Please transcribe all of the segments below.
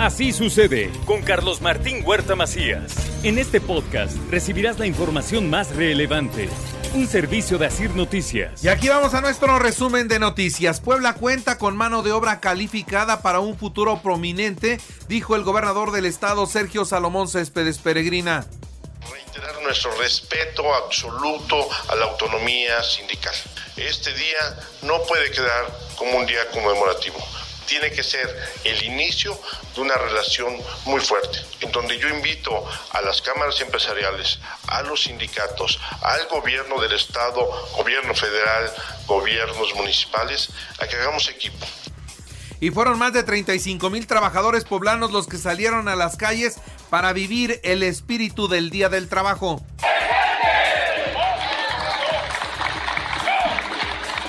Así sucede con Carlos Martín Huerta Macías. En este podcast recibirás la información más relevante. Un servicio de Asir Noticias. Y aquí vamos a nuestro resumen de noticias. Puebla cuenta con mano de obra calificada para un futuro prominente, dijo el gobernador del estado Sergio Salomón Céspedes Peregrina reiterar nuestro respeto absoluto a la autonomía sindical. Este día no puede quedar como un día conmemorativo tiene que ser el inicio de una relación muy fuerte, en donde yo invito a las cámaras empresariales, a los sindicatos, al gobierno del Estado, gobierno federal, gobiernos municipales, a que hagamos equipo. Y fueron más de 35 mil trabajadores poblanos los que salieron a las calles para vivir el espíritu del Día del Trabajo.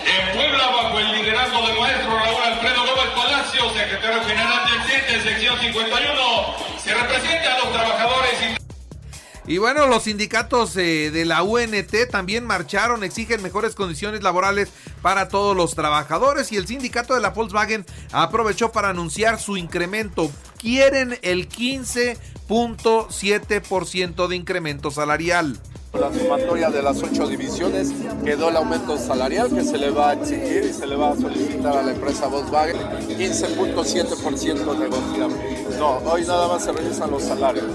En Puebla, bajo el liderazgo del maestro Raúl Alfredo secretario general del CENTE, sección 51, se representa a los trabajadores. Y bueno, los sindicatos eh, de la UNT también marcharon, exigen mejores condiciones laborales para todos los trabajadores y el sindicato de la Volkswagen aprovechó para anunciar su incremento. Quieren el 15.7% de incremento salarial. La sumatoria de las ocho divisiones quedó el aumento salarial que se le va a exigir y se le va a solicitar a la empresa Volkswagen 15.7% negociable. No, hoy nada más se revisan los salarios.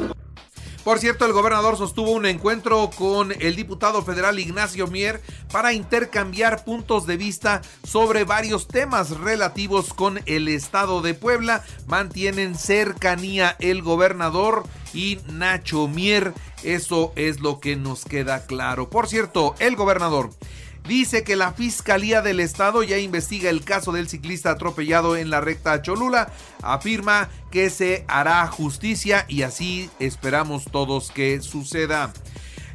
Por cierto, el gobernador sostuvo un encuentro con el diputado federal Ignacio Mier para intercambiar puntos de vista sobre varios temas relativos con el estado de Puebla. Mantienen cercanía el gobernador y Nacho Mier. Eso es lo que nos queda claro. Por cierto, el gobernador dice que la Fiscalía del Estado ya investiga el caso del ciclista atropellado en la recta Cholula. Afirma que se hará justicia y así esperamos todos que suceda.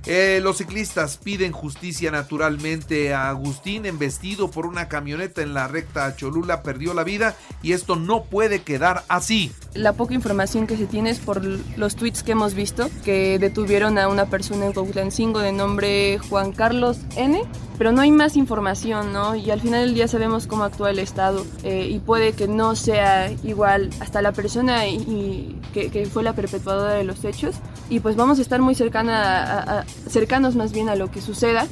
Eh, los ciclistas piden justicia naturalmente a Agustín, embestido por una camioneta en la recta Cholula, perdió la vida y esto no puede quedar así. La poca información que se tiene es por los tweets que hemos visto, que detuvieron a una persona en Cuautlancingo de nombre Juan Carlos N pero no hay más información, ¿no? Y al final del día sabemos cómo actúa el Estado eh, y puede que no sea igual hasta la persona y, que, fue la perpetuadora de los hechos. Y pues vamos a estar muy cercana cercanos más bien a lo que suceda.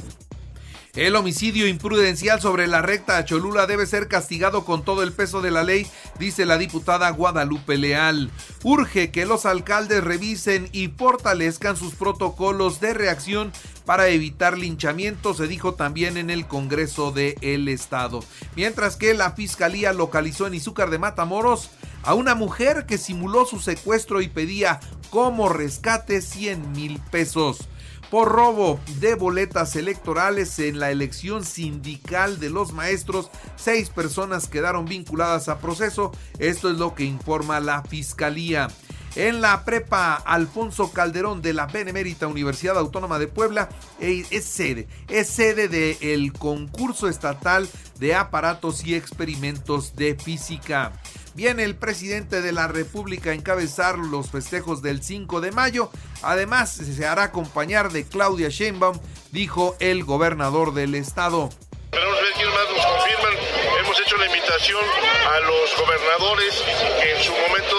El homicidio imprudencial sobre la recta Cholula debe ser castigado con todo el peso de la ley, dice la diputada Guadalupe Leal. Urge que los alcaldes revisen y fortalezcan sus protocolos de reacción para evitar linchamientos, se dijo también en el Congreso del el Estado. Mientras que la Fiscalía localizó en Izúcar de Matamoros a una mujer que simuló su secuestro y pedía como rescate 100 mil pesos por robo de boletas electorales en la elección sindical de los maestros. Seis personas quedaron vinculadas a proceso. Esto es lo que informa la Fiscalía. En la prepa Alfonso Calderón de la Benemérita Universidad Autónoma de Puebla eh, es sede, es sede del concurso estatal de aparatos y experimentos de física. Viene el presidente de la República a encabezar los festejos del 5 de mayo. Además, se hará acompañar de Claudia Sheinbaum, dijo el gobernador del estado. Esperamos ver quién más nos confirman. Hemos hecho la invitación a los gobernadores que en su momento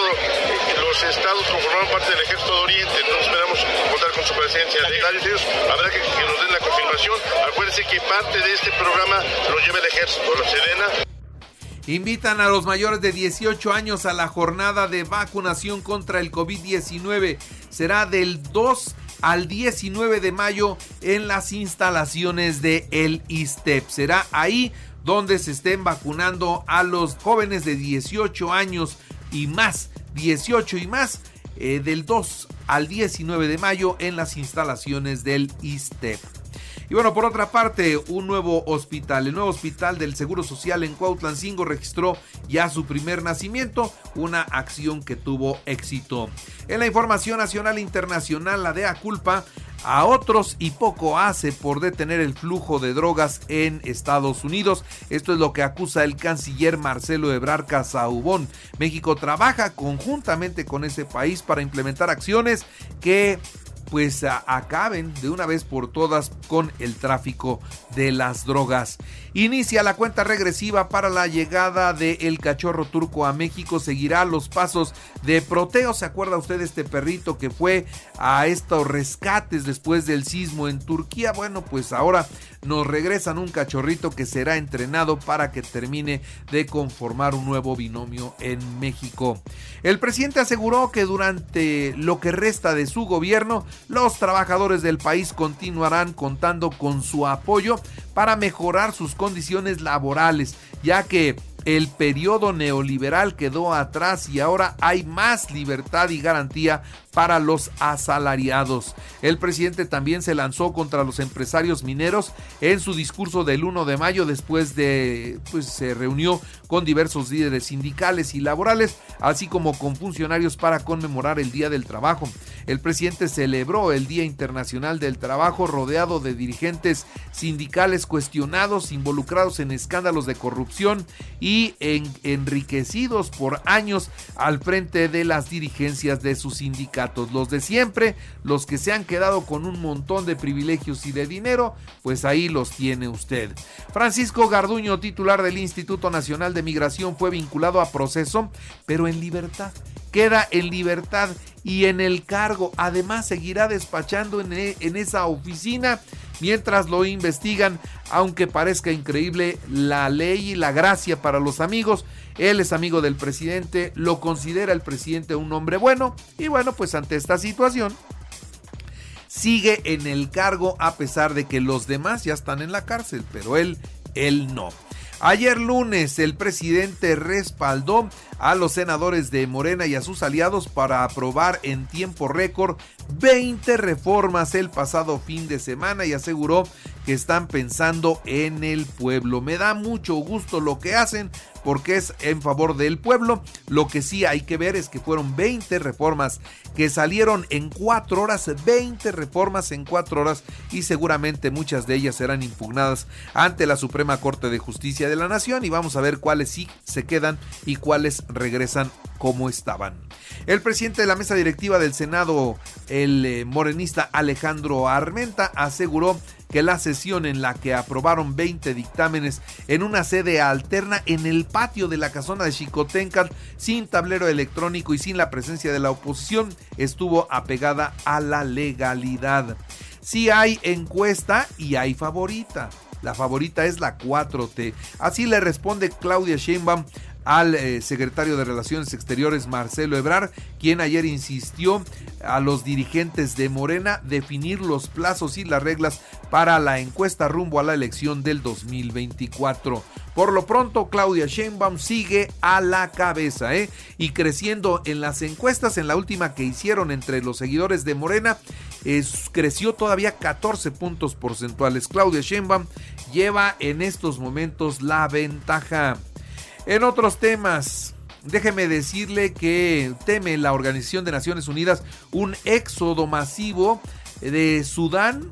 los estados conformaron parte del Ejército de Oriente. Entonces esperamos contar con su presencia. De ellos habrá que, que nos den la confirmación. Acuérdense que parte de este programa lo lleva el Ejército, la Sedena. Invitan a los mayores de 18 años a la jornada de vacunación contra el COVID-19. Será del 2 al 19 de mayo en las instalaciones de el ISTEP. Será ahí donde se estén vacunando a los jóvenes de 18 años y más, 18 y más, eh, del 2 al 19 de mayo en las instalaciones del ISTEP. Y bueno, por otra parte, un nuevo hospital, el nuevo hospital del Seguro Social en Cuautlancingo registró ya su primer nacimiento, una acción que tuvo éxito. En la información nacional e internacional, la DEA culpa a otros y poco hace por detener el flujo de drogas en Estados Unidos. Esto es lo que acusa el canciller Marcelo Ebrard Casaubón. México trabaja conjuntamente con ese país para implementar acciones que pues acaben de una vez por todas con el tráfico de las drogas. Inicia la cuenta regresiva para la llegada el cachorro turco a México. Seguirá los pasos de Proteo. ¿Se acuerda usted de este perrito que fue a estos rescates después del sismo en Turquía? Bueno, pues ahora nos regresan un cachorrito que será entrenado para que termine de conformar un nuevo binomio en México. El presidente aseguró que durante lo que resta de su gobierno, los trabajadores del país continuarán contando con su apoyo para mejorar sus condiciones laborales, ya que el periodo neoliberal quedó atrás y ahora hay más libertad y garantía para los asalariados. El presidente también se lanzó contra los empresarios mineros en su discurso del 1 de mayo después de pues se reunió con diversos líderes sindicales y laborales, así como con funcionarios para conmemorar el Día del Trabajo. El presidente celebró el Día Internacional del Trabajo rodeado de dirigentes sindicales cuestionados, involucrados en escándalos de corrupción y enriquecidos por años al frente de las dirigencias de sus sindicatos los de siempre, los que se han quedado con un montón de privilegios y de dinero, pues ahí los tiene usted. Francisco Garduño, titular del Instituto Nacional de Migración, fue vinculado a proceso, pero en libertad. Queda en libertad y en el cargo. Además, seguirá despachando en, e, en esa oficina mientras lo investigan, aunque parezca increíble la ley y la gracia para los amigos. Él es amigo del presidente, lo considera el presidente un hombre bueno y bueno, pues ante esta situación sigue en el cargo a pesar de que los demás ya están en la cárcel, pero él, él no. Ayer lunes el presidente respaldó a los senadores de Morena y a sus aliados para aprobar en tiempo récord 20 reformas el pasado fin de semana y aseguró que están pensando en el pueblo. Me da mucho gusto lo que hacen porque es en favor del pueblo. Lo que sí hay que ver es que fueron 20 reformas que salieron en 4 horas, 20 reformas en 4 horas y seguramente muchas de ellas serán impugnadas ante la Suprema Corte de Justicia de la Nación y vamos a ver cuáles sí se quedan y cuáles regresan como estaban. El presidente de la mesa directiva del Senado, el eh, morenista Alejandro Armenta, aseguró que la sesión en la que aprobaron 20 dictámenes en una sede alterna en el patio de la casona de Chicotencat, sin tablero electrónico y sin la presencia de la oposición, estuvo apegada a la legalidad. Si hay encuesta y hay favorita. La favorita es la 4T. Así le responde Claudia Sheinbaum al eh, secretario de Relaciones Exteriores Marcelo Ebrard, quien ayer insistió a los dirigentes de Morena definir los plazos y las reglas para la encuesta rumbo a la elección del 2024. Por lo pronto, Claudia Sheinbaum sigue a la cabeza ¿eh? y creciendo en las encuestas. En la última que hicieron entre los seguidores de Morena, creció todavía 14 puntos porcentuales. Claudia Sheinbaum lleva en estos momentos la ventaja. En otros temas, déjeme decirle que teme la Organización de Naciones Unidas un éxodo masivo de Sudán.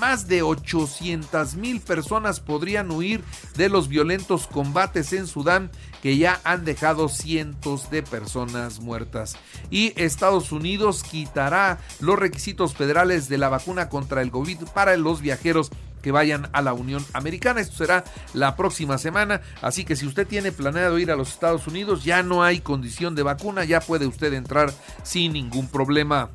Más de 800 mil personas podrían huir de los violentos combates en Sudán que ya han dejado cientos de personas muertas. Y Estados Unidos quitará los requisitos federales de la vacuna contra el COVID para los viajeros que vayan a la Unión Americana. Esto será la próxima semana, así que si usted tiene planeado ir a los Estados Unidos, ya no hay condición de vacuna, ya puede usted entrar sin ningún problema.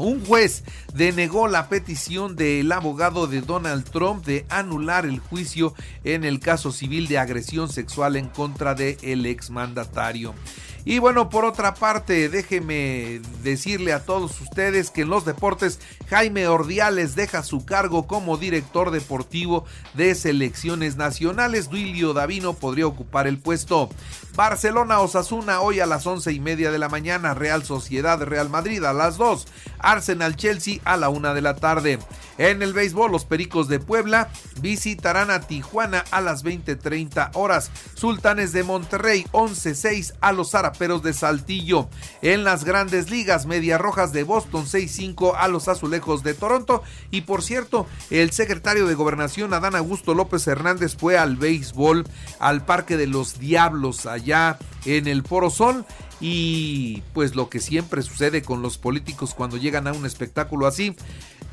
Un juez denegó la petición del abogado de Donald Trump de anular el juicio en el caso civil de agresión sexual en contra del el exmandatario. Y bueno, por otra parte, déjeme decirle a todos ustedes que en los deportes Jaime Ordiales deja su cargo como director deportivo de selecciones nacionales. Duilio Davino podría ocupar el puesto. Barcelona Osasuna hoy a las once y media de la mañana. Real Sociedad Real Madrid a las 2. Arsenal Chelsea a la una de la tarde. En el béisbol, los Pericos de Puebla visitarán a Tijuana a las 20:30 horas. Sultanes de Monterrey 11-6 a los Zaraperos de Saltillo. En las grandes ligas, Medias Rojas de Boston 6-5 a los Azulejos de Toronto. Y por cierto, el secretario de Gobernación Adán Augusto López Hernández fue al béisbol al Parque de los Diablos allá en el Foro Sol y pues lo que siempre sucede con los políticos cuando llegan a un espectáculo así,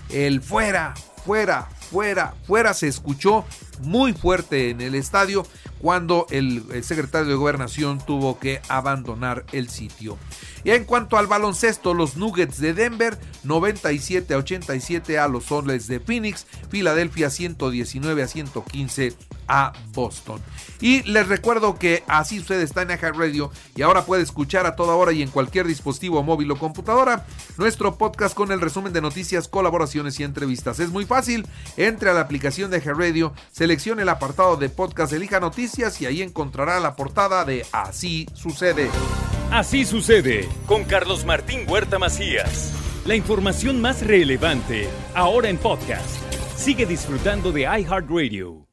el fuera, fuera, fuera, fuera se escuchó muy fuerte en el estadio cuando el, secretario de gobernación tuvo que abandonar el sitio. Y en cuanto al baloncesto, los Nuggets de Denver 97 a 87 a los Soles de Phoenix, Filadelfia 119 a 115 a Boston. Y les recuerdo que así usted está en Aja Radio y ahora puede escuchar a toda hora y en cualquier dispositivo móvil o computadora nuestro podcast con el resumen de noticias, colaboraciones y entrevistas. Es muy fácil, entre a la aplicación de Aja Radio, seleccione el apartado de podcast, elija noticias y ahí encontrará la portada de Así sucede. Así sucede con Carlos Martín Huerta Macías. La información más relevante ahora en podcast. Sigue disfrutando de iHeartRadio.